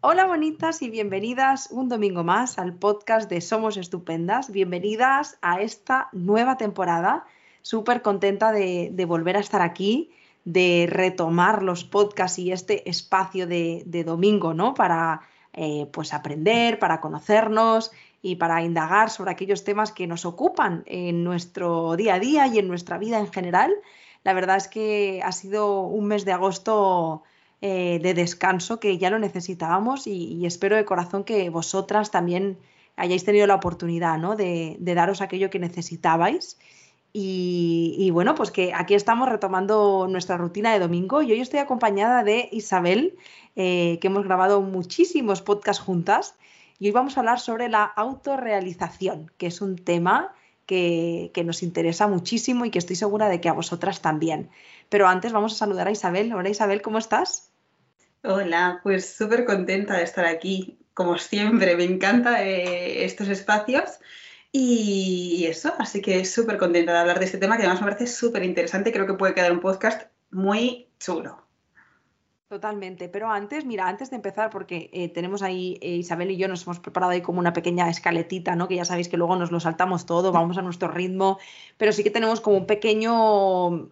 Hola bonitas y bienvenidas un domingo más al podcast de Somos Estupendas. Bienvenidas a esta nueva temporada. Súper contenta de, volver a estar aquí, de retomar los podcasts y este espacio de, domingo, ¿no? Para eh, pues aprender, para conocernos y para indagar sobre aquellos temas que nos ocupan en nuestro día a día y en nuestra vida en general. La verdad es que ha sido un mes de agosto eh, de descanso que ya lo necesitábamos y, espero de corazón que vosotras también hayáis tenido la oportunidad ¿no? de, daros aquello que necesitabais. Y, bueno, pues que aquí estamos retomando nuestra rutina de domingo y hoy estoy acompañada de Isabel, eh, que hemos grabado muchísimos podcasts juntas y hoy vamos a hablar sobre la autorrealización, que es un tema que, que, nos interesa muchísimo y que estoy segura de que a vosotras también. Pero antes vamos a saludar a Isabel. Hola Isabel, ¿cómo estás? Hola, pues súper contenta de estar aquí, como siempre, me encanta eh, estos espacios. Y eso, así que súper contenta de hablar de este tema que además me parece súper interesante, creo que puede quedar un podcast muy chulo. Totalmente, pero antes, mira, antes de empezar, porque eh, tenemos ahí, eh, Isabel y yo nos hemos preparado ahí como una pequeña escaletita, ¿no? Que ya sabéis que luego nos lo saltamos todo, vamos a nuestro ritmo, pero sí que tenemos como un pequeño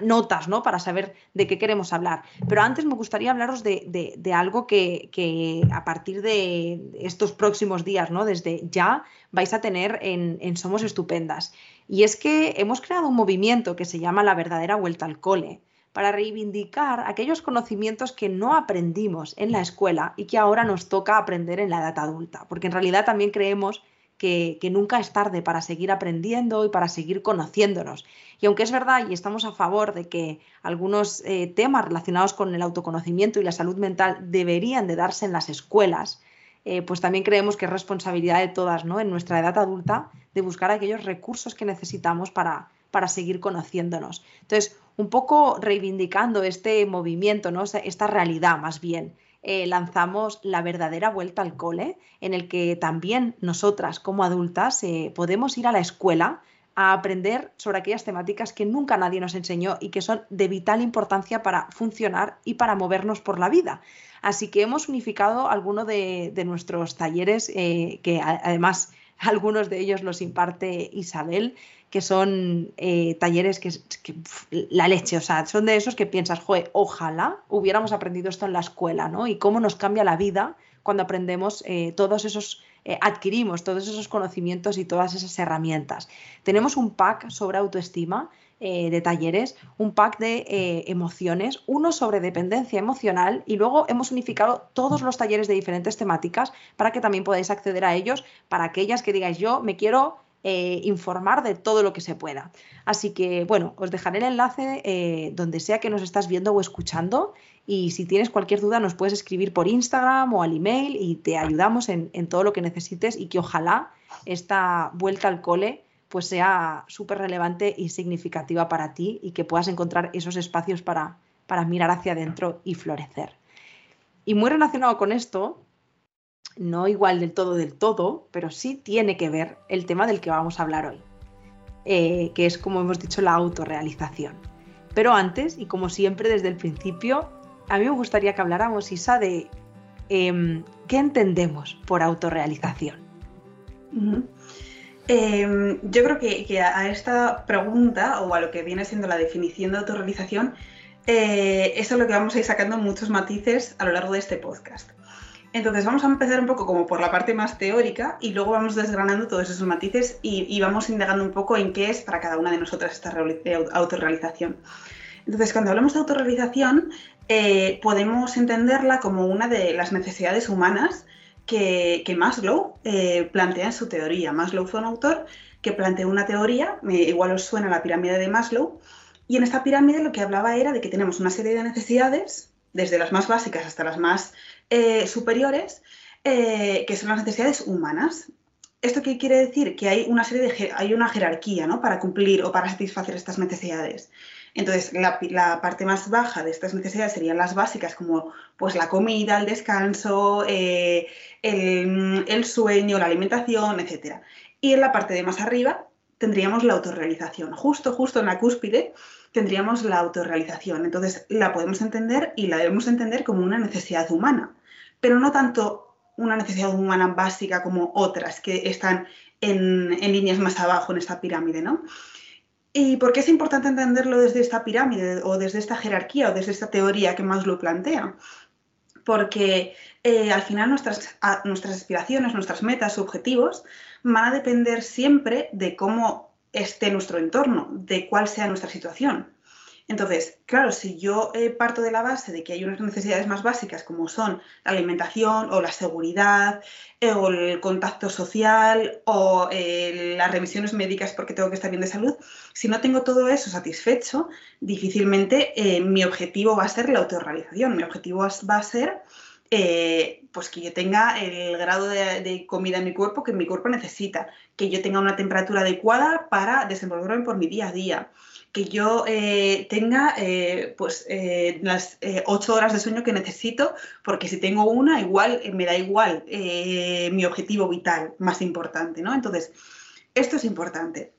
notas, ¿no? Para saber de qué queremos hablar. Pero antes me gustaría hablaros de, de, algo que, que, a partir de estos próximos días, ¿no? Desde ya vais a tener en, en Somos Estupendas. Y es que hemos creado un movimiento que se llama La verdadera vuelta al cole para reivindicar aquellos conocimientos que no aprendimos en la escuela y que ahora nos toca aprender en la edad adulta, porque en realidad también creemos que, nunca es tarde para seguir aprendiendo y para seguir conociéndonos. Y aunque es verdad y estamos a favor de que algunos eh, temas relacionados con el autoconocimiento y la salud mental deberían de darse en las escuelas, eh, pues también creemos que es responsabilidad de todas, ¿no? En nuestra edad adulta, de buscar aquellos recursos que necesitamos para, para seguir conociéndonos. Entonces, un poco reivindicando este movimiento, ¿no? esta realidad más bien. Eh, lanzamos la verdadera vuelta al cole, en el que también nosotras como adultas eh, podemos ir a la escuela a aprender sobre aquellas temáticas que nunca nadie nos enseñó y que son de vital importancia para funcionar y para movernos por la vida. Así que hemos unificado algunos de, nuestros talleres, eh, que además algunos de ellos los imparte Isabel, que son eh, talleres que, la leche, o sea, son de esos que piensas, joder, ojalá hubiéramos aprendido esto en la escuela, ¿no? Y cómo nos cambia la vida cuando aprendemos eh, todos esos, eh, adquirimos todos esos conocimientos y todas esas herramientas. Tenemos un pack sobre autoestima de talleres, un pack de emociones, uno sobre dependencia emocional y luego hemos unificado todos los talleres de diferentes temáticas para que también podáis acceder a ellos, para aquellas que digáis yo me quiero eh, informar de todo lo que se pueda. Así que, bueno, os dejaré el enlace eh, donde sea que nos estás viendo o escuchando y si tienes cualquier duda nos puedes escribir por Instagram o al email y te ayudamos en, todo lo que necesites y que ojalá esta vuelta al cole pues sea súper relevante y significativa para ti y que puedas encontrar esos espacios para, para mirar hacia adentro y florecer. Y muy relacionado con esto, no igual del todo del todo, pero sí tiene que ver el tema del que vamos a hablar hoy, eh, que es como hemos dicho la autorrealización. Pero antes, y como siempre desde el principio, a mí me gustaría que habláramos, Isa, de em, qué entendemos por autorrealización. Em, yo creo que, a esta pregunta o a lo que viene siendo la definición de autorrealización, eh, eso es lo que vamos a ir sacando muchos matices a lo largo de este podcast. Entonces vamos a empezar un poco como por la parte más teórica y luego vamos desgranando todos esos matices y, vamos indagando un poco en qué es para cada una de nosotras esta autorrealización. Entonces cuando hablamos de autorrealización eh, podemos entenderla como una de las necesidades humanas que, Maslow eh, plantea en su teoría. Maslow fue un autor que planteó una teoría, igual os suena la pirámide de Maslow, y en esta pirámide lo que hablaba era de que tenemos una serie de necesidades, desde las más básicas hasta las más eh, superiores, eh, que son las necesidades humanas. ¿Esto qué quiere decir? Que hay una serie de hay una jerarquía ¿no? para cumplir o para satisfacer estas necesidades. Entonces, la, parte más baja de estas necesidades serían las básicas, como pues, la comida, el descanso, eh, el, el, sueño, la alimentación, etc. Y en la parte de más arriba tendríamos la autorrealización. Justo, justo en la cúspide tendríamos la autorrealización. Entonces, la podemos entender y la debemos entender como una necesidad humana pero no tanto una necesidad humana básica como otras que están en, líneas más abajo en esta pirámide, ¿no? ¿Y por qué es importante entenderlo desde esta pirámide o desde esta jerarquía o desde esta teoría que más lo plantea? Porque eh, al final nuestras, nuestras aspiraciones, nuestras metas, objetivos van a depender siempre de cómo esté nuestro entorno, de cuál sea nuestra situación. Entonces, claro, si yo eh, parto de la base de que hay unas necesidades más básicas como son la alimentación o la seguridad eh, o el contacto social o eh, las revisiones médicas porque tengo que estar bien de salud, si no tengo todo eso satisfecho, difícilmente mi objetivo va a ser la autorrealización, mi objetivo va a ser pues que yo tenga el grado de, de, comida en mi cuerpo que mi cuerpo necesita, que yo tenga una temperatura adecuada para desenvolverme por mi día a día, que yo eh, tenga eh, pues eh, las ocho horas de sueño que necesito, porque si tengo una, igual me da igual mi objetivo vital más importante, ¿no? Entonces, esto es importante.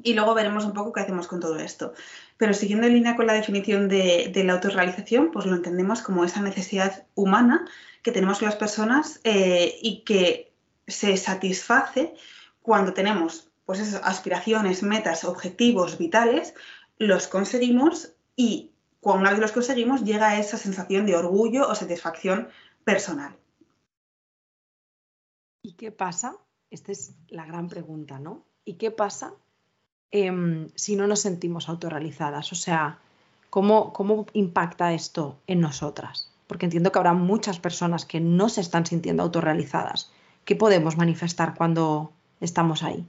Y luego veremos un poco qué hacemos con todo esto. Pero siguiendo en línea con la definición de, de la autorrealización, pues lo entendemos como esa necesidad humana que tenemos las personas y que se satisface cuando tenemos pues esas aspiraciones, metas, objetivos vitales, los conseguimos y cuando una vez los conseguimos llega esa sensación de orgullo o satisfacción personal. ¿Y qué pasa? Esta es la gran pregunta, ¿no? ¿Y qué pasa em, si no nos sentimos autorrealizadas? O sea, ¿cómo, ¿cómo impacta esto en nosotras? Porque entiendo que habrá muchas personas que no se están sintiendo autorrealizadas. ¿Qué podemos manifestar cuando estamos ahí?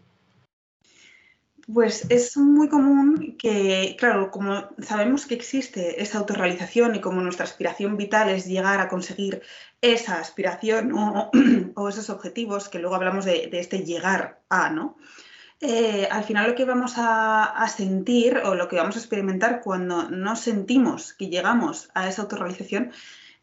Pues es muy común que, claro, como sabemos que existe esa autorrealización y como nuestra aspiración vital es llegar a conseguir esa aspiración o, esos objetivos, que luego hablamos de, este llegar a, ¿no? Eh, al final lo que vamos a, sentir o lo que vamos a experimentar cuando no sentimos que llegamos a esa autorrealización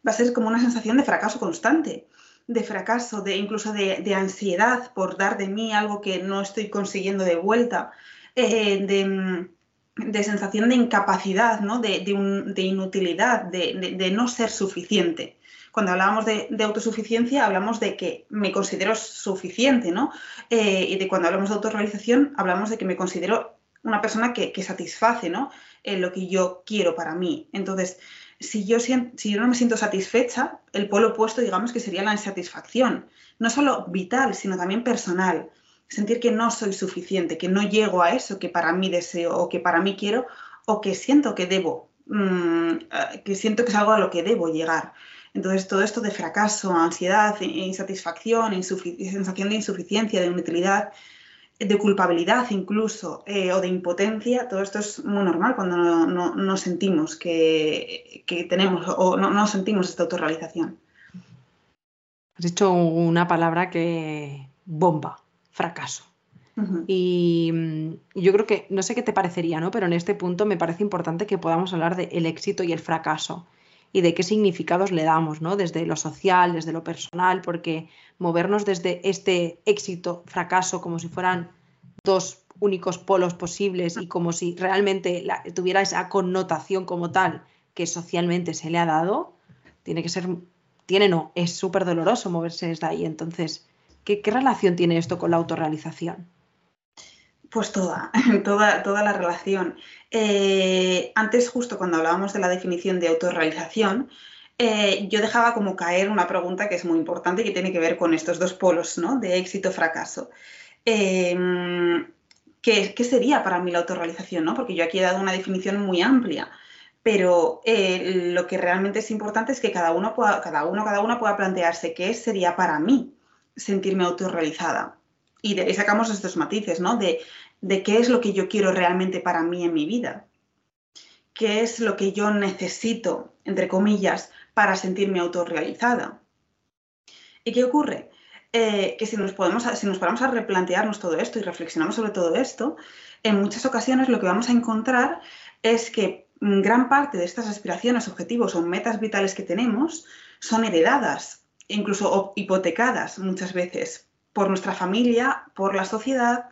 va a ser como una sensación de fracaso constante de fracaso, de incluso de, de, ansiedad por dar de mí algo que no estoy consiguiendo de vuelta, eh, de, sensación de incapacidad, ¿no? de, inutilidad, de, no ser suficiente. Cuando hablamos de, autosuficiencia, hablamos de que me considero suficiente, ¿no? Eh, y de cuando hablamos de autorrealización, hablamos de que me considero una persona que, satisface, ¿no? Eh, lo que yo quiero para mí. Entonces, si yo no me siento satisfecha, el polo opuesto, digamos que sería la insatisfacción, no solo vital, sino también personal sentir que no soy suficiente, que no llego a eso que para mí deseo o que para mí quiero o que siento que debo, mm, eh, que siento que es algo a lo que debo llegar. Entonces, todo esto de fracaso, ansiedad, insatisfacción, sensación de insuficiencia, de inutilidad, de culpabilidad incluso, eh, o de impotencia, todo esto es muy normal cuando no, sentimos que, tenemos o no, no sentimos esta autorrealización. Has dicho una palabra que bomba, fracaso. Mm, y, yo creo que, no sé qué te parecería, ¿no? Pero en este punto me parece importante que podamos hablar del éxito y el fracaso y de qué significados le damos, ¿no? Desde lo social, desde lo personal, porque movernos desde este éxito, fracaso, como si fueran dos únicos polos posibles y como si realmente tuviera esa connotación como tal que socialmente se le ha dado, tiene que ser, tiene no, es súper doloroso moverse desde ahí. Entonces, ¿Qué, relación tiene esto con la autorrealización? Pues toda, toda, toda la relación. Eh, antes, justo cuando hablábamos de la definición de autorrealización, eh, yo dejaba como caer una pregunta que es muy importante y que tiene que ver con estos dos polos, ¿no? De éxito-fracaso. Em, ¿qué, sería para mí la autorrealización? ¿no? Porque yo aquí he dado una definición muy amplia, pero eh, lo que realmente es importante es que cada uno, cada uno, cada una pueda plantearse qué sería para mí sentirme autorrealizada. Y de ahí sacamos estos matices, ¿no? De, de qué es lo que yo quiero realmente para mí en mi vida. ¿Qué es lo que yo necesito, entre comillas, para sentirme autorrealizada? ¿Y qué ocurre? Eh, que si nos, podemos, si nos paramos a replantearnos todo esto y reflexionamos sobre todo esto, en muchas ocasiones lo que vamos a encontrar es que gran parte de estas aspiraciones, objetivos o metas vitales que tenemos son heredadas incluso hipotecadas muchas veces por nuestra familia, por la sociedad.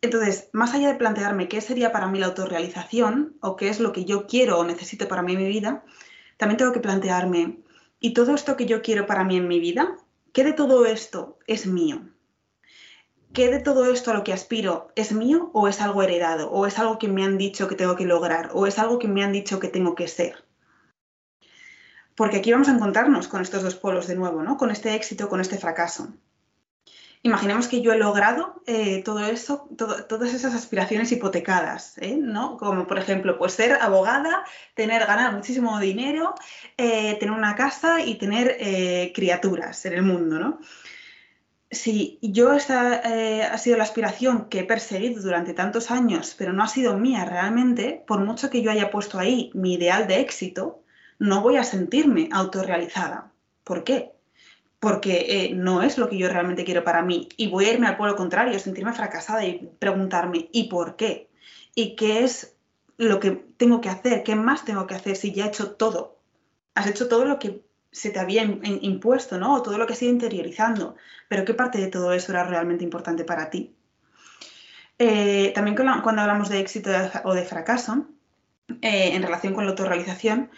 Entonces, más allá de plantearme qué sería para mí la autorrealización o qué es lo que yo quiero o necesito para mí en mi vida, también tengo que plantearme ¿y todo esto que yo quiero para mí en mi vida? ¿Qué de todo esto es mío? ¿Qué de todo esto a lo que aspiro es mío o es algo heredado? ¿O es algo que me han dicho que tengo que lograr? ¿O es algo que me han dicho que tengo que ser? Porque aquí vamos a encontrarnos con estos dos polos de nuevo, ¿no? Con este éxito, con este fracaso. Imaginemos que yo he logrado eh, todo eso, todas esas aspiraciones hipotecadas, ¿eh? ¿no? Como por ejemplo, pues ser abogada, tener, ganar muchísimo dinero, eh, tener una casa y tener criaturas en el mundo, ¿no? Si yo esta ha sido la aspiración que he perseguido durante tantos años, pero no ha sido mía realmente, por mucho que yo haya puesto ahí mi ideal de éxito, no voy a sentirme autorrealizada. ¿Por qué? Porque eh, no es lo que yo realmente quiero para mí. Y voy a irme al pueblo contrario, sentirme fracasada y preguntarme, ¿y por qué? ¿Y qué es lo que tengo que hacer? ¿Qué más tengo que hacer si ya he hecho todo? Has hecho todo lo que se te había impuesto, ¿no? O todo lo que has ido interiorizando. Pero ¿qué parte de todo eso era realmente importante para ti? Eh, también cuando hablamos de éxito o de fracaso, eh, en relación con la autorrealización,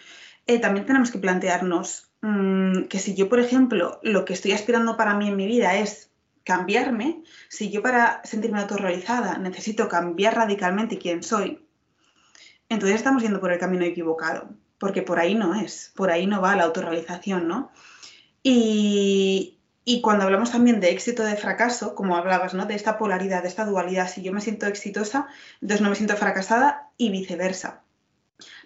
eh, también tenemos que plantearnos mm, que si yo, por ejemplo, lo que estoy aspirando para mí en mi vida es cambiarme, si yo para sentirme autorrealizada necesito cambiar radicalmente quién soy, entonces estamos yendo por el camino equivocado, porque por ahí no es, por ahí no va la autorrealización, ¿no? Y, y cuando hablamos también de éxito, de fracaso, como hablabas, ¿no? De esta polaridad, de esta dualidad, si yo me siento exitosa, entonces no me siento fracasada y viceversa.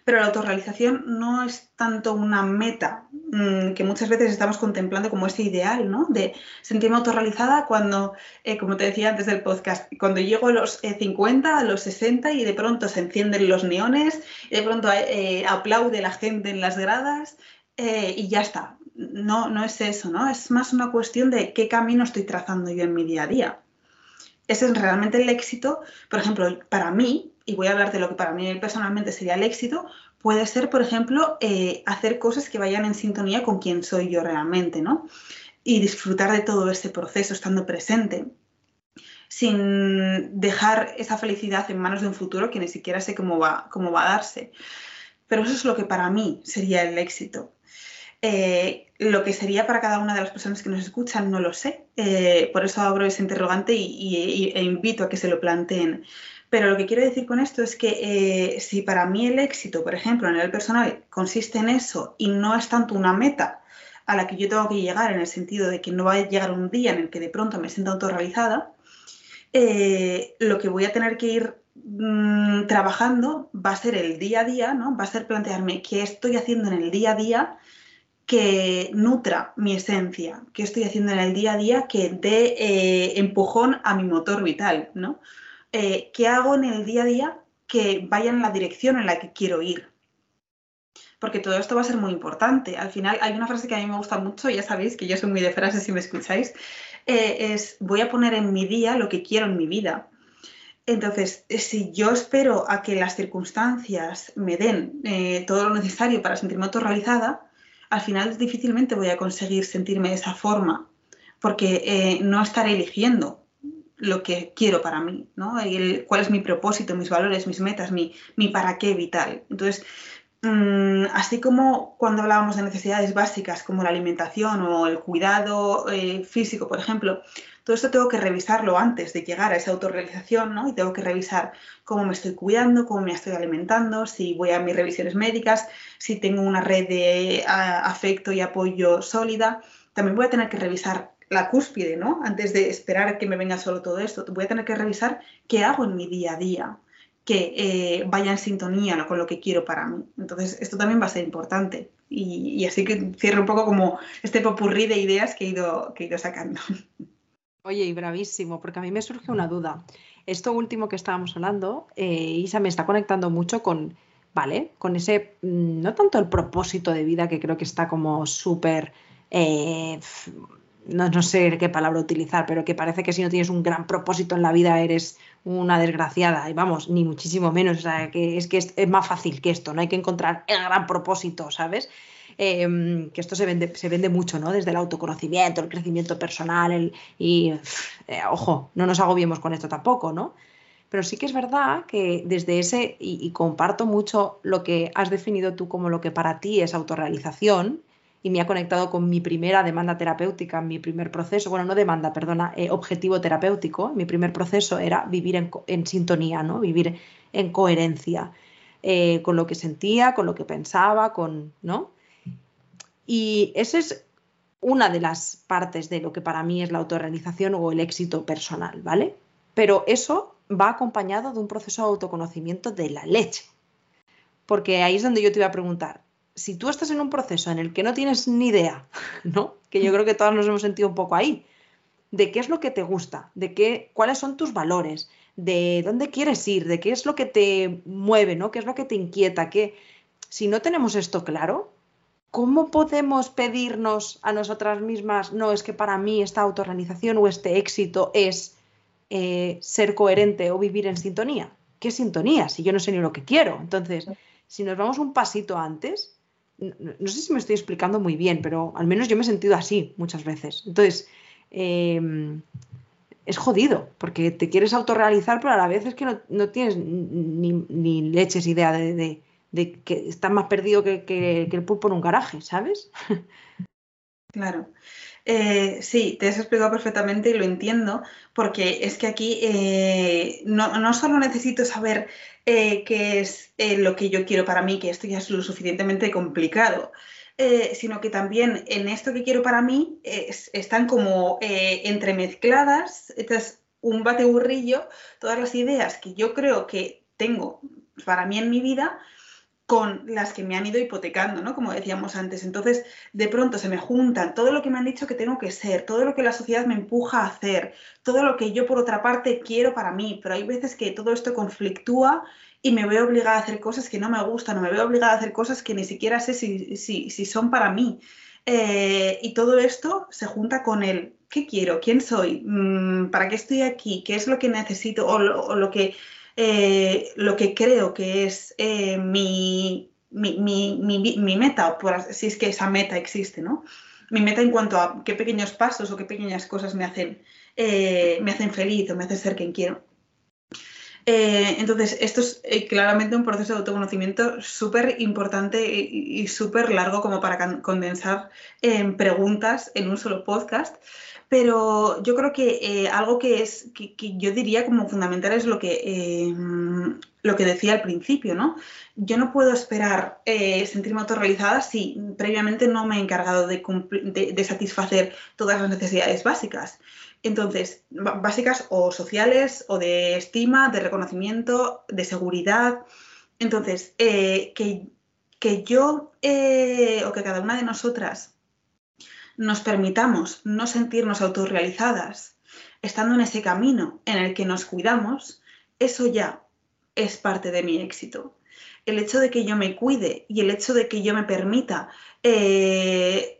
Pero la autorrealización no es tanto una meta mm, que muchas veces estamos contemplando como ese ideal, ¿no? De sentirme autorrealizada cuando, eh, como te decía antes del podcast, cuando llego a los 50, eh, a los 60 y de pronto se encienden los neones, de pronto eh, aplaude la gente en las gradas y ya está. No, no es eso, ¿no? Es más una cuestión de qué camino estoy trazando yo en mi día a día. Ese es realmente el éxito, por ejemplo, para mí, y voy a hablar de lo que para mí personalmente sería el éxito, puede ser, por ejemplo, eh, hacer cosas que vayan en sintonía con quién soy yo realmente, ¿no? Y disfrutar de todo ese proceso estando presente, sin dejar esa felicidad en manos de un futuro que ni siquiera sé cómo va, cómo va a darse. Pero eso es lo que para mí sería el éxito. Eh, lo que sería para cada una de las personas que nos escuchan no lo sé. Eh, por eso abro ese interrogante y, e invito a que se lo planteen. Pero lo que quiero decir con esto es que eh, si para mí el éxito, por ejemplo, a nivel personal, consiste en eso y no es tanto una meta a la que yo tengo que llegar en el sentido de que no va a llegar un día en el que de pronto me sienta autorrealizada, eh, lo que voy a tener que ir mm, trabajando va a ser el día a día, ¿no? Va a ser plantearme qué estoy haciendo en el día a día que nutra mi esencia, qué estoy haciendo en el día a día que dé eh, empujón a mi motor vital, ¿no? Eh, qué hago en el día a día que vaya en la dirección en la que quiero ir. Porque todo esto va a ser muy importante. Al final hay una frase que a mí me gusta mucho, ya sabéis que yo soy muy de frases si me escucháis, eh, es voy a poner en mi día lo que quiero en mi vida. Entonces, si yo espero a que las circunstancias me den eh, todo lo necesario para sentirme autorrealizada, al final difícilmente voy a conseguir sentirme de esa forma, porque no estaré eligiendo lo que quiero para mí, ¿no? cuál es mi propósito, mis valores, mis metas, mi, para qué vital. Entonces, mm, así como cuando hablábamos de necesidades básicas como la alimentación o el cuidado eh, físico, por ejemplo, todo esto tengo que revisarlo antes de llegar a esa autorrealización, ¿no? Y tengo que revisar cómo me estoy cuidando, cómo me estoy alimentando, si voy a mis revisiones médicas, si tengo una red de afecto y apoyo sólida. También voy a tener que revisar la cúspide, ¿no? Antes de esperar que me venga solo todo esto, voy a tener que revisar qué hago en mi día a día que eh, vaya en sintonía con lo que quiero para mí. Entonces, esto también va a ser importante. Y, así que cierro un poco como este popurrí de ideas que he ido, que he ido sacando. Oye, y bravísimo, porque a mí me surge una duda. Esto último que estábamos hablando, eh, Isa me está conectando mucho con, ¿vale? Con ese, mm, no tanto el propósito de vida, que creo que está como súper eh, no, sé qué palabra utilizar, pero que parece que si no tienes un gran propósito en la vida eres una desgraciada. Y vamos, ni muchísimo menos. O sea, que es que es, más fácil que esto, no hay que encontrar el gran propósito, ¿sabes? Em, que esto se vende, se vende mucho, ¿no? Desde el autoconocimiento, el crecimiento personal, y eh, ojo, no nos agobiemos con esto tampoco, ¿no? Pero sí que es verdad que desde ese, y comparto mucho lo que has definido tú como lo que para ti es autorrealización, y me ha conectado con mi primera demanda terapéutica, mi primer proceso, bueno, no demanda, perdona, eh, objetivo terapéutico. Mi primer proceso era vivir en, sintonía, ¿no? Vivir en coherencia eh, con lo que sentía, con lo que pensaba, con, ¿no? Y esa es una de las partes de lo que para mí es la autorrealización o el éxito personal, ¿vale? Pero eso va acompañado de un proceso de autoconocimiento de la leche. Porque ahí es donde yo te iba a preguntar, si tú estás en un proceso en el que no tienes ni idea, ¿no? Que yo creo que todos nos hemos sentido un poco ahí, de qué es lo que te gusta, de qué, cuáles son tus valores, de dónde quieres ir, de qué es lo que te mueve, ¿no? ¿Qué es lo que te inquieta? Que si no tenemos esto claro, ¿cómo podemos pedirnos a nosotras mismas, no, es que para mí esta autorrealización o este éxito es eh, ser coherente o vivir en sintonía? ¿Qué sintonía? Si yo no sé ni lo que quiero. Entonces, si nos vamos un pasito antes, no, sé si me estoy explicando muy bien, pero al menos yo me he sentido así muchas veces. Entonces, em, es jodido, porque te quieres autorrealizar, pero a la vez es que no, tienes ni, leches idea de, que estás más perdido que, el pulpo en un garaje, ¿sabes? Claro. Eh, sí, te has explicado perfectamente y lo entiendo, porque es que aquí eh, no, no, solo necesito saber eh, qué es eh, lo que yo quiero para mí, que esto ya es lo suficientemente complicado, eh, sino que también en esto que quiero para mí están como entremezcladas, este es un bateburrillo, todas las ideas que yo creo que tengo para mí en mi vida con las que me han ido hipotecando, ¿no? Como decíamos antes. Entonces, de pronto se me juntan todo lo que me han dicho que tengo que ser, todo lo que la sociedad me empuja a hacer, todo lo que yo por otra parte quiero para mí, pero hay veces que todo esto conflictúa y me veo obligada a hacer cosas que no me gustan, o me veo obligada a hacer cosas que ni siquiera sé si, si, son para mí. Eh, y todo esto se junta con el ¿qué quiero? ¿Quién soy? Mm, ¿Para qué estoy aquí? ¿Qué es lo que necesito? O lo que eh, lo que creo que es eh, mi, mi, meta, por, si es que esa meta existe, ¿no? Mi meta en cuanto a qué pequeños pasos o qué pequeñas cosas me hacen, eh, me hacen feliz o me hacen ser quien quiero. Entonces, esto es claramente un proceso de autoconocimiento súper importante y, súper largo como para condensar en preguntas en un solo podcast. Pero yo creo que eh, algo que es que, yo diría como fundamental es lo que, eh, lo que decía al principio, ¿no? Yo no puedo esperar eh, sentirme autorrealizada si previamente no me he encargado de, de, satisfacer todas las necesidades básicas. Entonces, básicas o sociales, o de estima, de reconocimiento, de seguridad. Entonces, que, que, yo o que cada una de nosotras nos permitamos no sentirnos autorrealizadas, estando en ese camino en el que nos cuidamos, eso ya es parte de mi éxito. El hecho de que yo me cuide y el hecho de que yo me permita eh,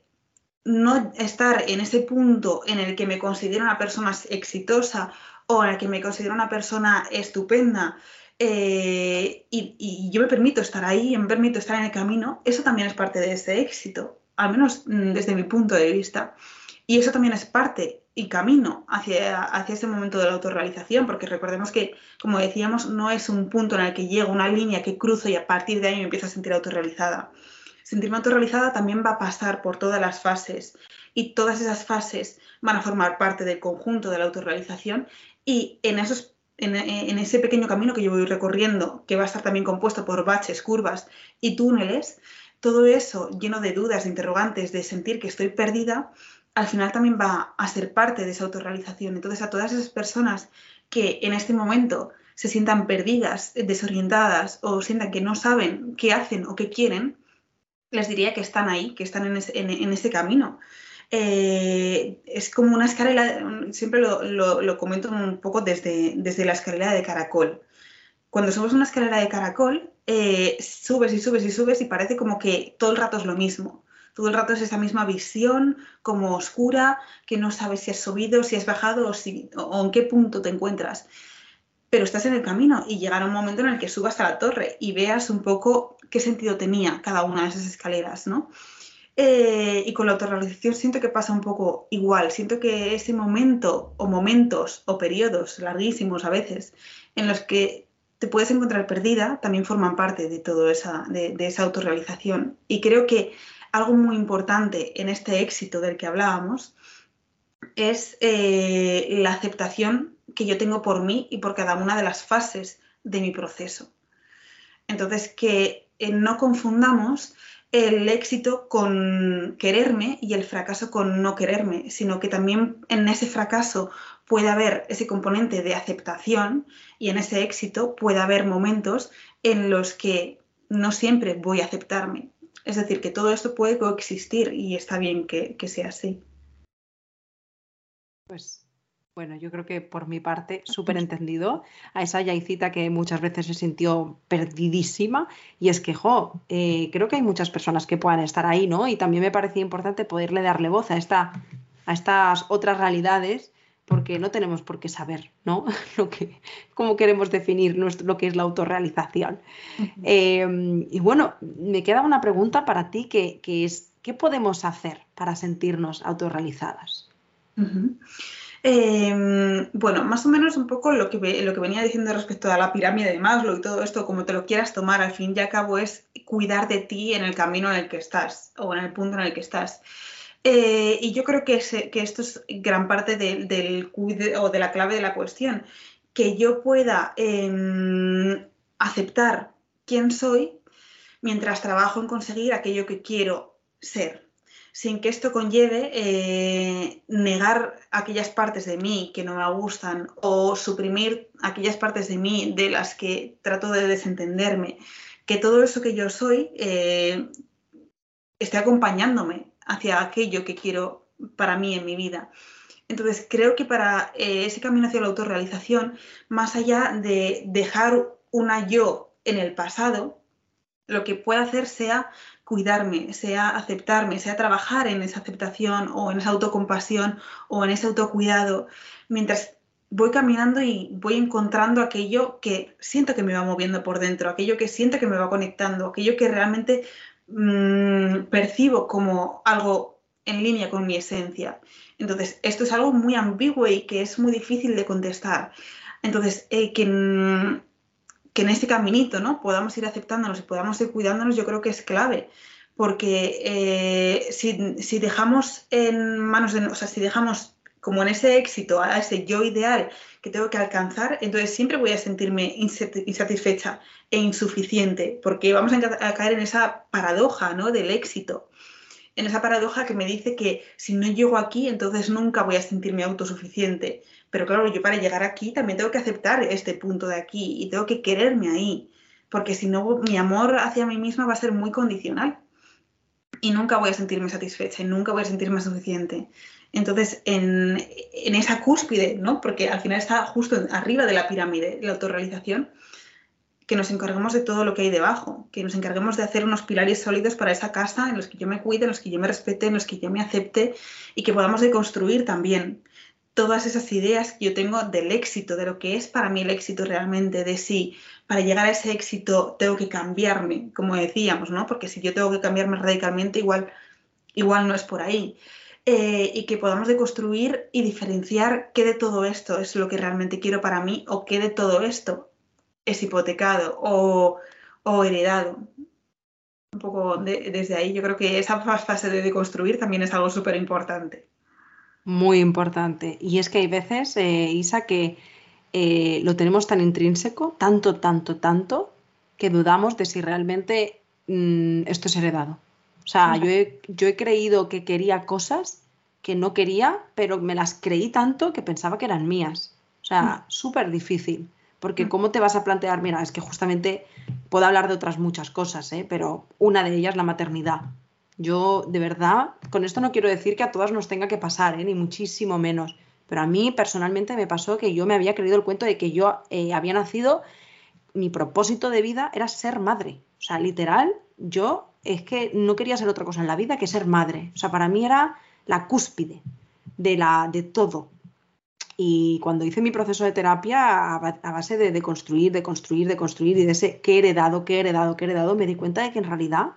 no estar en ese punto en el que me considero una persona exitosa o en el que me considero una persona estupenda eh, y, y, yo me permito estar ahí, me permito estar en el camino, eso también es parte de ese éxito al menos mm, desde mi punto de vista. Y eso también es parte y camino hacia, hacia ese momento de la autorrealización, porque recordemos que, como decíamos, no es un punto en el que llego, una línea que cruzo y a partir de ahí me empiezo a sentir autorrealizada. Sentirme autorrealizada también va a pasar por todas las fases y todas esas fases van a formar parte del conjunto de la autorrealización y en, esos, en, ese pequeño camino que yo voy recorriendo, que va a estar también compuesto por baches, curvas y túneles, todo eso lleno de dudas, de interrogantes, de sentir que estoy perdida, al final también va a ser parte de esa autorrealización. Entonces, a todas esas personas que en este momento se sientan perdidas, desorientadas o sientan que no saben qué hacen o qué quieren, les diría que están ahí, que están en ese, camino. Eh, es como una escalera, siempre lo, comento un poco desde, desde la escalera de caracol. Cuando somos una escalera de caracol, eh, subes y subes y subes y parece como que todo el rato es lo mismo. Todo el rato es esa misma visión, como oscura, que no sabes si has subido, si has bajado o, si, o en qué punto te encuentras. Pero estás en el camino y llegará un momento en el que subas a la torre y veas un poco qué sentido tenía cada una de esas escaleras, ¿no? Eh, y con la autorrealización siento que pasa un poco igual. Siento que ese momento o momentos o periodos larguísimos a veces en los que te puedes encontrar perdida, también forman parte de toda esa, de, esa autorrealización. Y creo que algo muy importante en este éxito del que hablábamos es eh, la aceptación que yo tengo por mí y por cada una de las fases de mi proceso. Entonces, que eh, no confundamos el éxito con quererme y el fracaso con no quererme, sino que también en ese fracaso puede haber ese componente de aceptación y en ese éxito puede haber momentos en los que no siempre voy a aceptarme. Es decir, que todo esto puede coexistir y está bien que, que sea así. Pues bueno, yo creo que por mi parte, súper entendido a esa Yaicita que muchas veces se sintió perdidísima. Y es que, jo, eh, creo que hay muchas personas que puedan estar ahí, ¿no? Y también me parecía importante poderle darle voz a, esta, a estas otras realidades, porque no tenemos por qué saber, ¿no? lo que, cómo queremos definir nuestro, lo que es la autorrealización. Em, y bueno, me queda una pregunta para ti, que, es, ¿qué podemos hacer para sentirnos autorrealizadas? Em, bueno, más o menos un poco lo que, lo que venía diciendo respecto a la pirámide de Maslow y todo esto, como te lo quieras tomar, al fin y al cabo es cuidar de ti en el camino en el que estás o en el punto en el que estás. Eh, y yo creo que, que, esto es gran parte del o de la clave de la cuestión, que yo pueda em, aceptar quién soy mientras trabajo en conseguir aquello que quiero ser sin que esto conlleve eh, negar aquellas partes de mí que no me gustan o suprimir aquellas partes de mí de las que trato de desentenderme. Que todo eso que yo soy eh, esté acompañándome hacia aquello que quiero para mí en mi vida. Entonces, creo que para eh, ese camino hacia la autorrealización, más allá de dejar una yo en el pasado, lo que puedo hacer sea cuidarme, sea aceptarme, sea trabajar en esa aceptación o en esa autocompasión o en ese autocuidado, mientras voy caminando y voy encontrando aquello que siento que me va moviendo por dentro, aquello que siento que me va conectando, aquello que realmente mm, percibo como algo en línea con mi esencia. Entonces, esto es algo muy ambiguo y que es muy difícil de contestar. Entonces, eh, que, que en este caminito, ¿no? Podamos ir aceptándonos y podamos ir cuidándonos, yo creo que es clave. Porque eh, si, dejamos en manos de, o sea, si dejamos como en ese éxito, a ese yo ideal que tengo que alcanzar, entonces siempre voy a sentirme insatisfecha e insuficiente, porque vamos a, caer en esa paradoja ¿no? del éxito, en esa paradoja que me dice que si no llego aquí, entonces nunca voy a sentirme autosuficiente. Pero claro, yo para llegar aquí también tengo que aceptar este punto de aquí y tengo que quererme ahí, porque si no, mi amor hacia mí misma va a ser muy condicional y nunca voy a sentirme satisfecha y nunca voy a sentirme suficiente. Entonces, en, esa cúspide, ¿no? porque al final está justo arriba de la pirámide, la autorrealización, que nos encarguemos de todo lo que hay debajo, que nos encarguemos de hacer unos pilares sólidos para esa casa en los que yo me cuide, en los que yo me respete, en los que yo me acepte y que podamos deconstruir también todas esas ideas que yo tengo del éxito, de lo que es para mí el éxito realmente, de si para llegar a ese éxito tengo que cambiarme, como decíamos, ¿no? Porque si yo tengo que cambiarme radicalmente, igual, igual no es por ahí. Eh, y que podamos deconstruir y diferenciar qué de todo esto es lo que realmente quiero para mí o qué de todo esto es hipotecado o, heredado. Un poco desde ahí, yo creo que esa fase de deconstruir también es algo súper importante. Muy importante. Y es que hay veces, eh, Isa, que eh, lo tenemos tan intrínseco, tanto, tanto, tanto, que dudamos de si realmente mm, esto es heredado. O sea, yo he, yo he creído que quería cosas que no quería, pero me las creí tanto que pensaba que eran mías. O sea, mm. súper difícil. Porque mm. ¿cómo te vas a plantear? Mira, es que justamente puedo hablar de otras muchas cosas, ¿eh? pero una de ellas la maternidad. Yo, de verdad, con esto no quiero decir que a todas nos tenga que pasar, ¿eh? ni muchísimo menos. Pero a mí personalmente me pasó que yo me había creído el cuento de que yo eh, había nacido, mi propósito de vida era ser madre. O sea, literal, yo es que no quería ser otra cosa en la vida que ser madre. O sea, para mí era la cúspide de, la, de todo. Y cuando hice mi proceso de terapia, a base de, de construir, de construir, de construir y de ese qué heredado, qué heredado, qué heredado, me di cuenta de que en realidad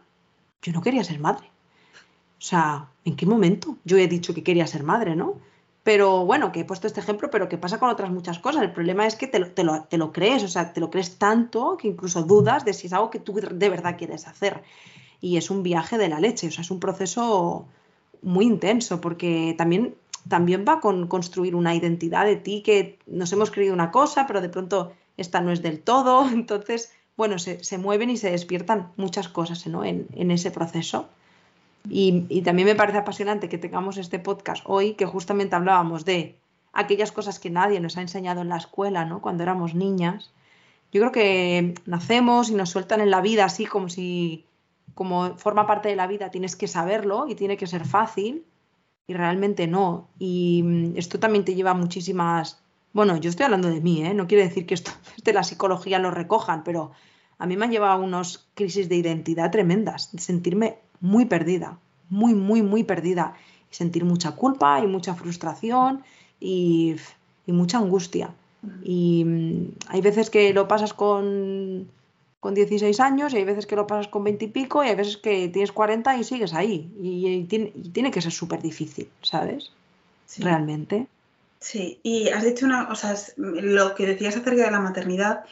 yo no quería ser madre. O sea, ¿en qué momento yo he dicho que quería ser madre, no? Pero bueno, que he puesto este ejemplo, pero que pasa con otras muchas cosas. El problema es que te lo, crees, o sea, te lo crees tanto que incluso dudas de si es algo que tú de verdad quieres hacer. y es un viaje de la leche, o sea, es un proceso muy intenso porque también, también va con construir una identidad de ti que nos hemos creído una cosa, pero de pronto esta no es del todo, entonces, bueno, se, mueven y se despiertan muchas cosas ¿no? en, ese proceso. Y, también me parece apasionante que tengamos este podcast hoy, que justamente hablábamos de aquellas cosas que nadie nos ha enseñado en la escuela, ¿no? Cuando éramos niñas. Yo creo que nacemos y nos sueltan en la vida así como si como forma parte de la vida tienes que saberlo y tiene que ser fácil y realmente no. Y mm, esto también te lleva muchísimas... Bueno, yo estoy hablando de mí, ¿eh? no quiere decir que esto de la psicología lo recojan, pero a mí me han llevado a unas crisis de identidad tremendas, de sentirme muy perdida, muy, muy, muy perdida, y sentir mucha culpa y mucha frustración y, y mucha angustia. Y mm, hay veces que lo pasas con con 16 años y hay veces que lo pasas con 20 y pico y hay veces que tienes 40 y sigues ahí. Y, tiene, que ser súper difícil, ¿sabes? Realmente. Sí, y has dicho una, o sea, lo que decías acerca de la maternidad,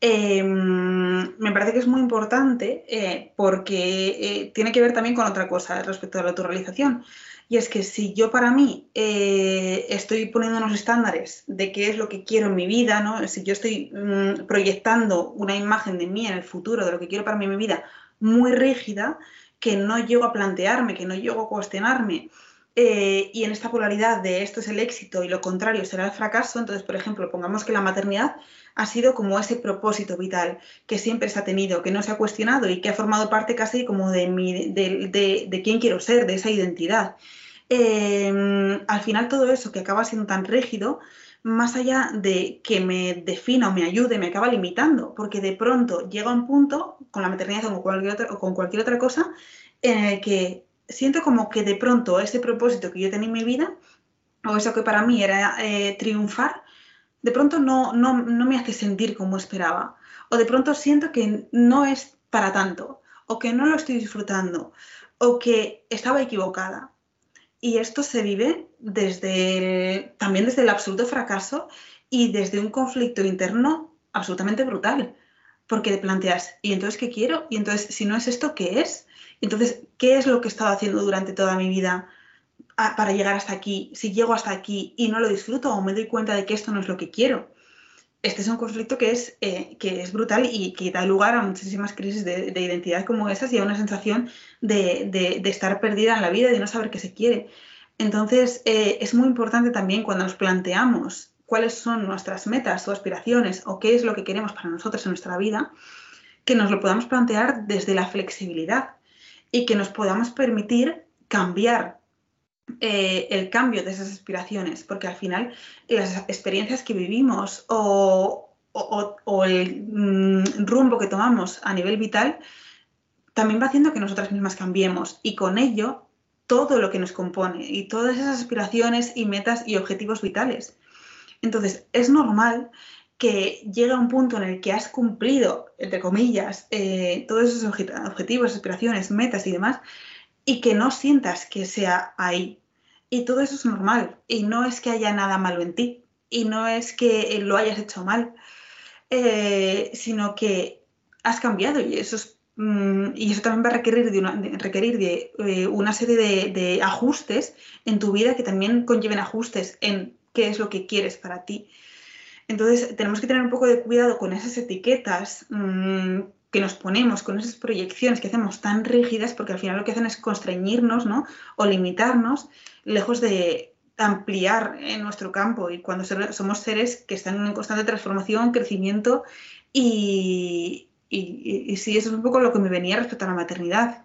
em, me parece que es muy importante eh, porque eh, tiene que ver también con otra cosa respecto a la autorrealización. Y es que si yo para mí eh, estoy poniendo unos estándares de qué es lo que quiero en mi vida, ¿no? si yo estoy mm, proyectando una imagen de mí en el futuro, de lo que quiero para mí en mi vida, muy rígida, que no llego a plantearme, que no llego a cuestionarme, eh, y en esta polaridad de esto es el éxito y lo contrario será el fracaso, entonces, por ejemplo, pongamos que la maternidad ha sido como ese propósito vital que siempre se ha tenido, que no se ha cuestionado y que ha formado parte casi como de, mi, de, quién quiero ser, de esa identidad. Em, al final todo eso que acaba siendo tan rígido, más allá de que me defina o me ayude, me acaba limitando, porque de pronto llega un punto, con la maternidad o con cualquier otra, o con cualquier otra cosa, en el que siento como que de pronto ese propósito que yo tenía en mi vida, o eso que para mí era eh, triunfar, de pronto no, no, me hace sentir como esperaba. O de pronto siento que no es para tanto, o que no lo estoy disfrutando, o que estaba equivocada. Y esto se vive desde también desde el absoluto fracaso y desde un conflicto interno absolutamente brutal. Porque te planteas, ¿y entonces qué quiero? Y entonces, si no es esto, ¿qué es? Entonces, ¿qué es lo que he estado haciendo durante toda mi vida para llegar hasta aquí? Si llego hasta aquí y no lo disfruto o me doy cuenta de que esto no es lo que quiero. Este es un conflicto que es, eh, que es brutal y que da lugar a muchísimas crisis de, identidad como esas y a una sensación de, estar perdida en la vida de no saber qué se quiere. Entonces, eh, es muy importante también cuando nos planteamos cuáles son nuestras metas o aspiraciones o qué es lo que queremos para nosotros en nuestra vida, que nos lo podamos plantear desde la flexibilidad y que nos podamos permitir cambiar eh, el cambio de esas aspiraciones, porque al final las experiencias que vivimos o, el mm, rumbo que tomamos a nivel vital también va haciendo que nosotras mismas cambiemos y con ello todo lo que nos compone y todas esas aspiraciones y metas y objetivos vitales. Entonces, es normal que llega un punto en el que has cumplido, entre comillas, eh, todos esos objetivos, aspiraciones, metas y demás, y que no sientas que sea ahí. Y todo eso es normal. Y no es que haya nada malo en ti. Y no es que lo hayas hecho mal. Eh, sino que has cambiado y eso, mm, y eso también va a requerir de una, requerir de, eh, una serie de, de ajustes en tu vida que también conlleven ajustes en qué es lo que quieres para ti. Entonces, tenemos que tener un poco de cuidado con esas etiquetas mmm, que nos ponemos, con esas proyecciones que hacemos tan rígidas, porque al final lo que hacen es constreñirnos ¿no? o limitarnos, lejos de ampliar en nuestro campo. Y cuando somos seres que están en constante transformación, crecimiento, y, y, y sí, eso es un poco lo que me venía respecto a la maternidad.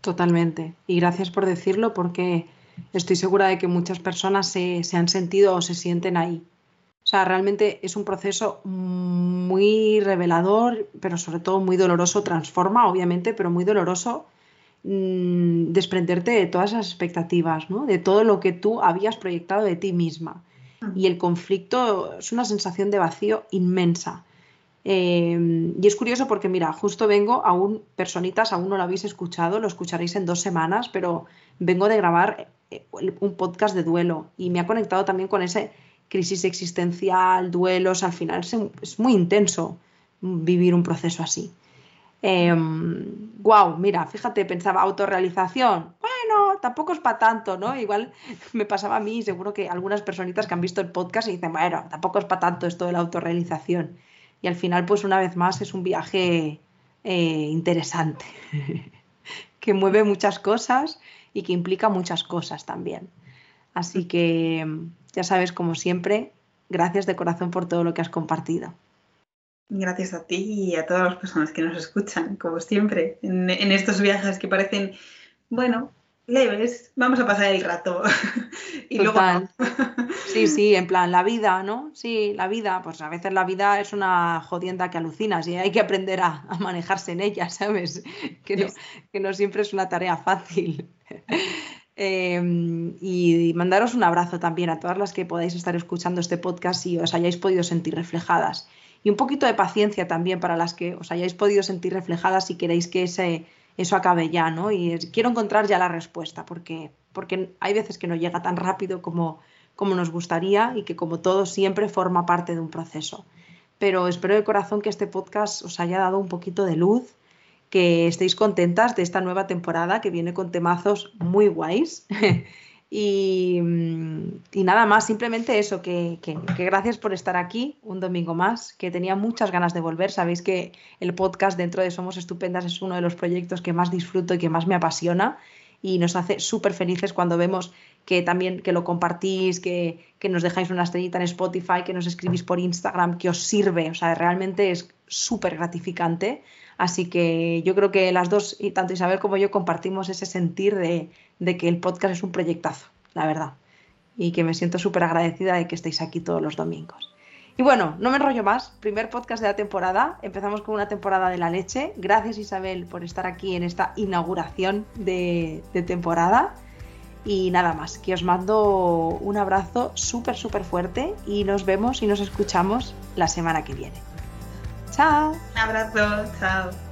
Totalmente. Y gracias por decirlo, porque estoy segura de que muchas personas se, se han sentido o se sienten ahí sea, realmente es un proceso muy revelador, pero sobre todo muy doloroso. Transforma, obviamente, pero muy doloroso mm, desprenderte de todas esas expectativas, ¿no? de todo lo que tú habías proyectado de ti misma. Y el conflicto es una sensación de vacío inmensa. Em, y es curioso porque, mira, justo vengo, aún, personitas, aún no lo habéis escuchado, lo escucharéis en dos semanas, pero vengo de grabar eh, un podcast de duelo y me ha conectado también con ese crisis existencial, duelos, al final es, muy intenso vivir un proceso así. wow, em, mira, fíjate, pensaba autorrealización. Bueno, tampoco es para tanto, ¿no? Igual me pasaba a mí seguro que algunas personitas que han visto el podcast y dicen, bueno, tampoco es para tanto esto de la autorrealización. Y al final, pues una vez más, es un viaje eh, interesante, que mueve muchas cosas y que implica muchas cosas también. Así que, ya sabes, como siempre, gracias de corazón por todo lo que has compartido. Gracias a ti y a todas las personas que nos escuchan, como siempre, en, estos viajes que parecen, bueno, leves, vamos a pasar el rato. y luego. sí, sí, en plan, la vida, ¿no? Sí, la vida, pues a veces la vida es una jodienda que alucinas y hay que aprender a, manejarse en ella, ¿sabes? Que no, que no siempre es una tarea fácil. Em, y mandaros un abrazo también a todas las que podáis estar escuchando este podcast y os hayáis podido sentir reflejadas y un poquito de paciencia también para las que os hayáis podido sentir reflejadas si queréis que ese, eso acabe ya, ¿no? Y quiero encontrar ya la respuesta, porque, porque hay veces que no llega tan rápido como, como nos gustaría y que como todo siempre forma parte de un proceso. Pero espero de corazón que este podcast os haya dado un poquito de luz, que estéis contentas de esta nueva temporada que viene con temazos muy guays Mm, y, nada más, simplemente eso, que, gracias por estar aquí un domingo más, que tenía muchas ganas de volver. Sabéis que el podcast dentro de Somos Estupendas es uno de los proyectos que más disfruto y que más me apasiona y nos hace súper felices cuando vemos que también que lo compartís, que, que, nos dejáis una estrellita en Spotify, que nos escribís por Instagram, que os sirve. O sea, realmente es súper gratificante. Así que yo creo que las dos, y tanto Isabel como yo, compartimos ese sentir de, que el podcast es un proyectazo, la verdad. Y que me siento súper agradecida de que estéis aquí todos los domingos. Y bueno, no me enrollo más. Primer podcast de la temporada. Empezamos con una temporada de la leche. Gracias Isabel por estar aquí en esta inauguración de, de temporada. Y nada más, que os mando un abrazo súper, súper fuerte y nos vemos y nos escuchamos la semana que viene. Chao. Un abrazo, chao.